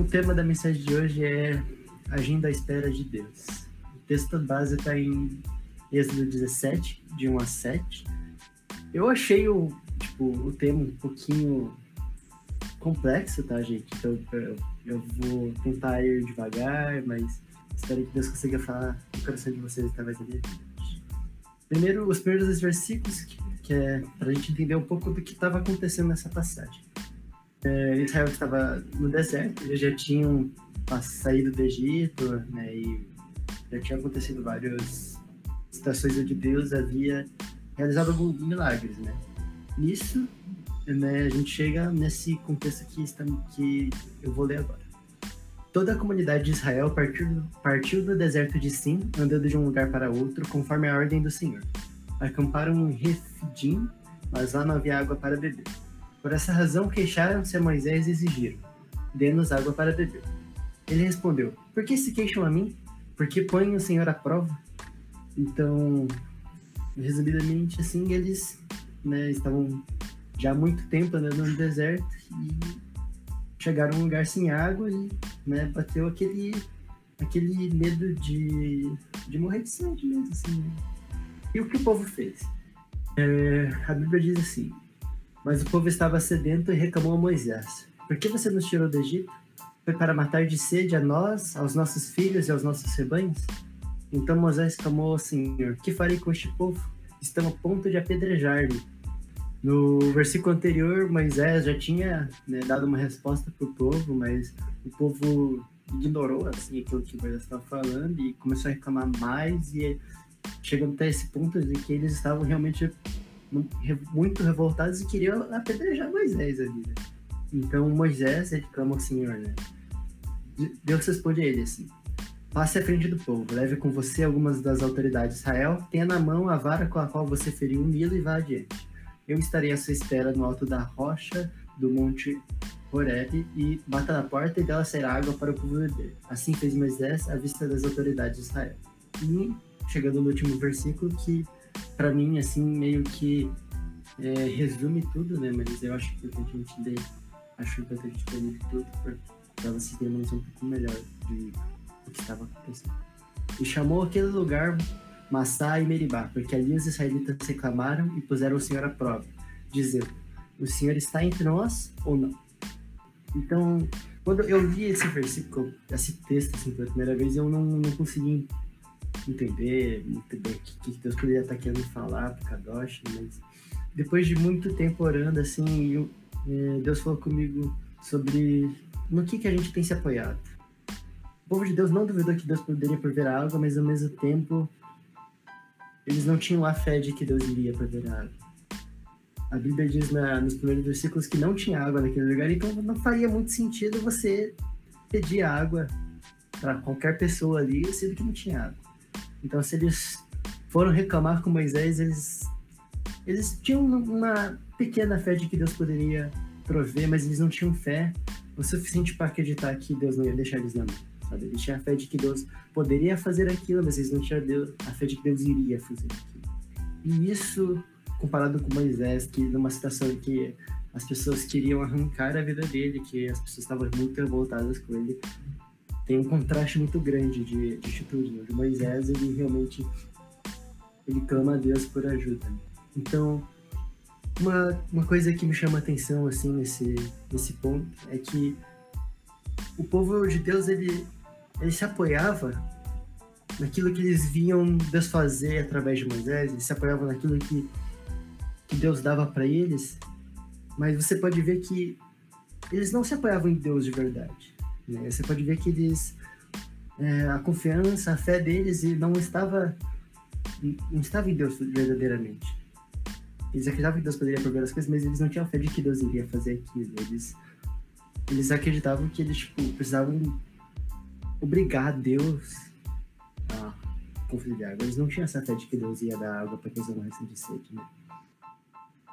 o tema da mensagem de hoje é Agindo à Espera de Deus. O texto base está em Êxodo 17, de 1 a 7. Eu achei o, tipo, o tema um pouquinho complexo, tá, gente? Então eu, eu vou tentar ir devagar, mas espero que Deus consiga falar no coração de vocês através da minha vida. Primeiro, os primeiros versículos, que, é para a gente entender um pouco do que estava acontecendo nessa passagem. É, Israel estava no deserto, eles já tinham saído do Egito, né, e já tinha acontecido várias situações onde Deus havia realizado milagres, né. Nisso, né, a gente chega nesse contexto que, está, que eu vou ler agora. Toda a comunidade de Israel partiu, partiu do deserto de Sim, andando de um lugar para outro, conforme a ordem do Senhor. Acamparam em Refidim, mas lá não havia água para beber. Por essa razão queixaram-se a Moisés e exigiram: Dê-nos água para beber. Ele respondeu: Por que se queixam a mim? Porque põem o Senhor à prova? Então, resumidamente, assim, eles né, estavam já há muito tempo andando no deserto e chegaram a um lugar sem água e né, bateu aquele, aquele medo de, de morrer de sede mesmo, assim. Né? E o que o povo fez? É, a Bíblia diz assim: Mas o povo estava sedento e reclamou a Moisés: Por que você nos tirou do Egito? Foi para matar de sede a nós, aos nossos filhos e aos nossos rebanhos? Então Moisés clamou ao Senhor: Que farei com este povo? Estão a ponto de apedrejar-me. No versículo anterior, Moisés já tinha né, dado uma resposta para o povo, mas o povo ignorou assim aquilo que Moisés estava falando e começou a reclamar mais e chegando até esse ponto de que eles estavam realmente muito revoltados e queriam apedrejar Moisés ali. Né? Então Moisés ele clama ao Senhor, né? Deus responde a ele assim: Passe à frente do povo, leve com você algumas das autoridades de Israel, tenha na mão a vara com a qual você feriu o Nilo e vá adiante eu estarei à sua espera no alto da rocha do monte Horeb e bata na porta e dela sairá água para o povo beber. Assim fez Moisés à vista das autoridades de Israel. E chegando no último versículo que para mim assim meio que é, resume tudo, né? Mas eu acho que a gente ler, acho importante ter tudo para vocês terem uma noção um pouco melhor de o que estava acontecendo. E chamou aquele lugar Massá e Meribá, porque ali os israelitas reclamaram e puseram o Senhor à prova, dizendo: O Senhor está entre nós ou não? Então, quando eu li esse versículo, esse texto assim, pela primeira vez, eu não, não consegui entender muito bem o que, Deus poderia estar querendo falar para Kadosh, mas depois de muito tempo orando, assim, eu, é, Deus falou comigo sobre no que, que a gente tem se apoiado. O povo de Deus não duvidou que Deus poderia prover água, mas ao mesmo tempo eles não tinham a fé de que Deus iria prover água. A Bíblia diz na, nos primeiros versículos que não tinha água naquele lugar, então não faria muito sentido você pedir água para qualquer pessoa ali, sendo que não tinha água. Então, se eles foram reclamar com Moisés, eles, eles tinham uma pequena fé de que Deus poderia prover, mas eles não tinham fé o suficiente para acreditar que Deus não ia deixar eles na mão sabe? Eles tinham a fé de que Deus poderia fazer aquilo, mas eles não tinham a fé de que Deus iria fazer aquilo. E isso, comparado com Moisés, que numa situação em que as pessoas queriam arrancar a vida dele, que as pessoas estavam muito revoltadas com ele, tem um contraste muito grande de, de atitude. Né? De Moisés, ele realmente ele clama a Deus por ajuda. Então, uma, uma coisa que me chama a atenção assim nesse, nesse ponto é que o povo de Deus ele ele se apoiava naquilo que eles viam Deus fazer através de Moisés, eles se apoiavam naquilo que, que Deus dava para eles, mas você pode ver que eles não se apoiavam em Deus de verdade. Né? Você pode ver que eles é, a confiança, a fé deles não estava não estava em Deus verdadeiramente. Eles acreditavam que Deus poderia prover as coisas, mas eles não tinham fé de que Deus iria fazer aquilo. Eles eles acreditavam que eles tipo, precisavam obrigar Deus a conferir de água. Eles não tinham essa fé de que Deus ia dar água para que eles morressem de sede, né?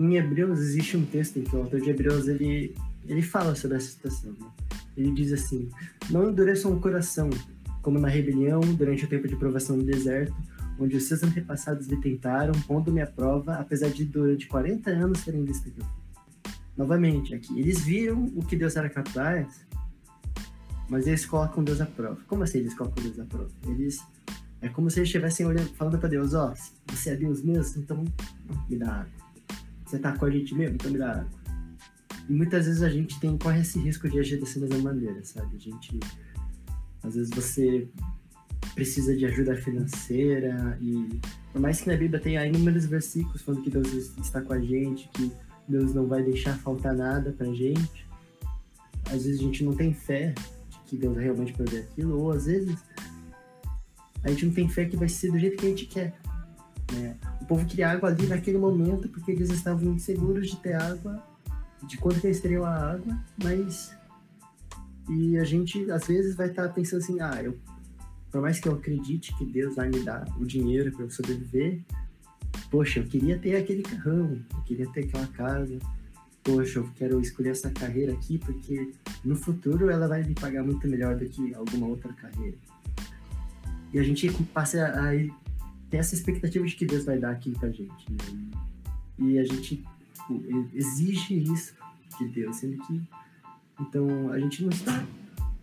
Em Hebreus existe um texto em que o autor de Hebreus ele, ele fala sobre essa situação. Né? Ele diz assim: Não endureçam o coração, como na rebelião durante o tempo de provação no deserto, onde os seus antepassados lhe tentaram, pondo-me à prova, apesar de durante 40 anos visto aquilo. Novamente, aqui, eles viram o que Deus era capaz mas eles colocam Deus à prova. Como assim eles colocam Deus à prova? Eles é como se eles estivessem olhando, falando para Deus, ó, oh, você é Deus mesmo, então me dá água. Você tá com a gente mesmo, então me dá água. E muitas vezes a gente tem, corre esse risco de agir dessa mesma maneira, sabe? A gente, às vezes você precisa de ajuda financeira e por mais que na Bíblia tenha inúmeros versículos falando que Deus está com a gente, que Deus não vai deixar faltar nada pra gente, às vezes a gente não tem fé de que Deus realmente provê aquilo, ou às vezes a gente não tem fé que vai ser do jeito que a gente quer. Né? O povo queria água ali naquele momento porque eles estavam inseguros de ter água, de quando que eles teriam a água, mas. E a gente às vezes vai estar tá pensando assim: ah, eu, por mais que eu acredite que Deus vai me dar o dinheiro para eu sobreviver, poxa, eu queria ter aquele carrão, eu queria ter aquela casa, poxa, eu quero escolher essa carreira aqui porque no futuro ela vai me pagar muito melhor do que alguma outra carreira. E a gente passa a, ter essa expectativa de que Deus vai dar aquilo pra gente. Né? E a gente exige isso de Deus, sendo que. Então, a gente não está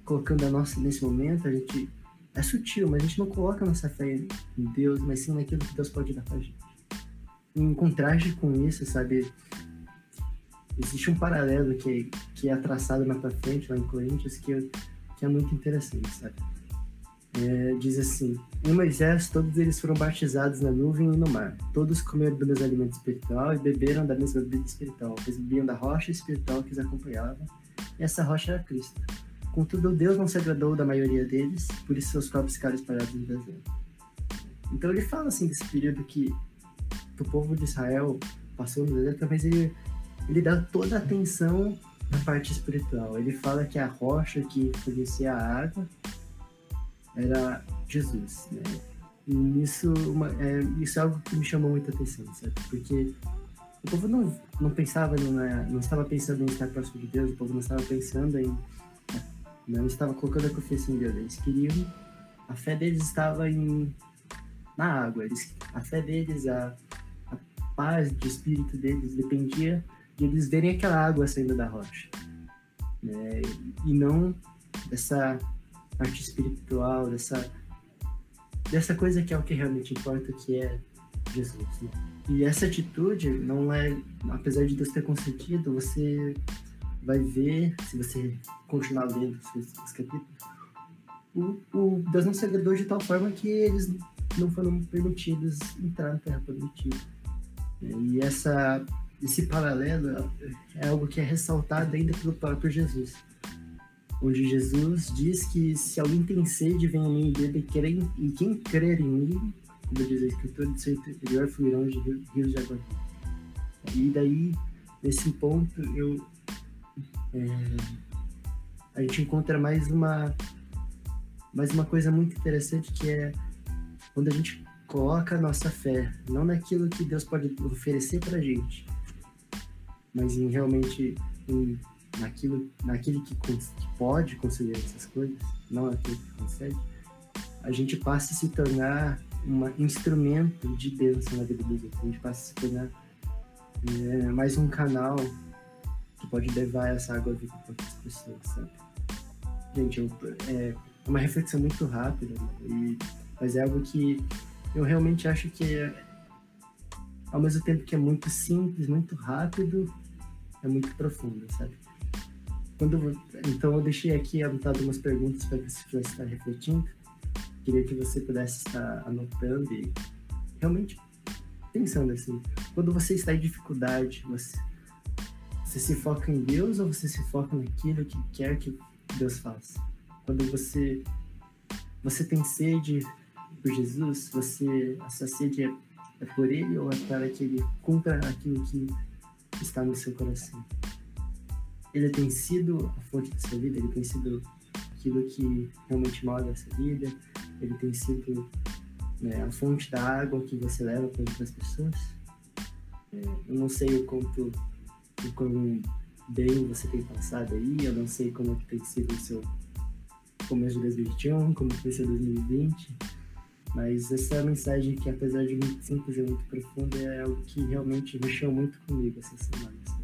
colocando a nossa nesse momento, a gente. É sutil, mas a gente não coloca a nossa fé em Deus, mas sim naquilo que Deus pode dar pra gente. Em contraste com isso, sabe? Existe um paralelo que, que é traçado na pra frente, lá em Coríntios, que, que é muito interessante, sabe? É, diz assim: Em Moisés, todos eles foram batizados na nuvem e no mar. Todos comeram do mesmo alimento espiritual e beberam da mesma bebida espiritual. Eles bebiam da rocha espiritual que os acompanhava, e essa rocha era Cristo. Contudo, Deus não se agradou da maioria deles, por isso seus corpos ficaram espalhados no deserto. Então ele fala assim desse período que, que o povo de Israel passou no deserto, mas ele, ele dá toda a atenção na parte espiritual. Ele fala que a rocha que fornecia a água era Jesus, né? E isso, uma, é, isso é algo que me chamou muita atenção, sabe? Porque o povo não, não pensava, não, não estava pensando em estar próximo de Deus, o povo não estava pensando em. Não estava colocando a confiança em Deus, eles queriam. A fé deles estava em, na água, eles, a fé deles, a, a paz de espírito deles dependia de eles verem aquela água saindo da rocha. Né? E não dessa parte espiritual, dessa, dessa coisa que é o que realmente importa, que é Jesus. Né? E essa atitude não é, apesar de Deus ter concedido, você vai ver, se você continuar lendo os, os capítulos, o, o Deus não se agradou de tal forma que eles não foram permitidos entrar na Terra Prometida. E essa, esse paralelo é algo que é ressaltado ainda pelo próprio Jesus onde Jesus diz que se alguém tem sede, vem a mim e e quem crer em mim, como diz a Escritura, do seu interior fluirão de rios de água E daí, nesse ponto, eu é, a gente encontra mais uma mais uma coisa muito interessante que é quando a gente coloca a nossa fé não naquilo que Deus pode oferecer para gente, mas em realmente em naquilo, naquele que, que pode conceder essas coisas, não naquele que concede, a gente passa a se tornar um instrumento de bênção na vida dos outros. A gente passa a se tornar é, mais um canal que pode levar essa água viva para outras pessoas, sabe? Gente, eu, é uma reflexão muito rápida, e, mas é algo que eu realmente acho que é, ao mesmo tempo que é muito simples, muito rápido, é muito profundo, sabe? Quando, então eu deixei aqui anotado umas perguntas para que você pudesse estar refletindo. Queria que você pudesse estar anotando e realmente pensando assim. Quando você está em dificuldade, você, você se foca em Deus ou você se foca naquilo que quer que Deus faça? Quando você você tem sede por Jesus, você essa sede é, é por Ele ou é para que Ele cumpra aquilo que está no seu coração? Ele tem sido a fonte da sua vida, ele tem sido aquilo que realmente move a sua vida, ele tem sido né, a fonte da água que você leva para outras pessoas. É, eu não sei o quanto, o quão bem você tem passado aí, eu não sei como tem sido o seu começo de 2021, como foi seu 2020, mas essa mensagem que apesar de muito simples e muito profunda é algo que realmente mexeu muito comigo essa semana.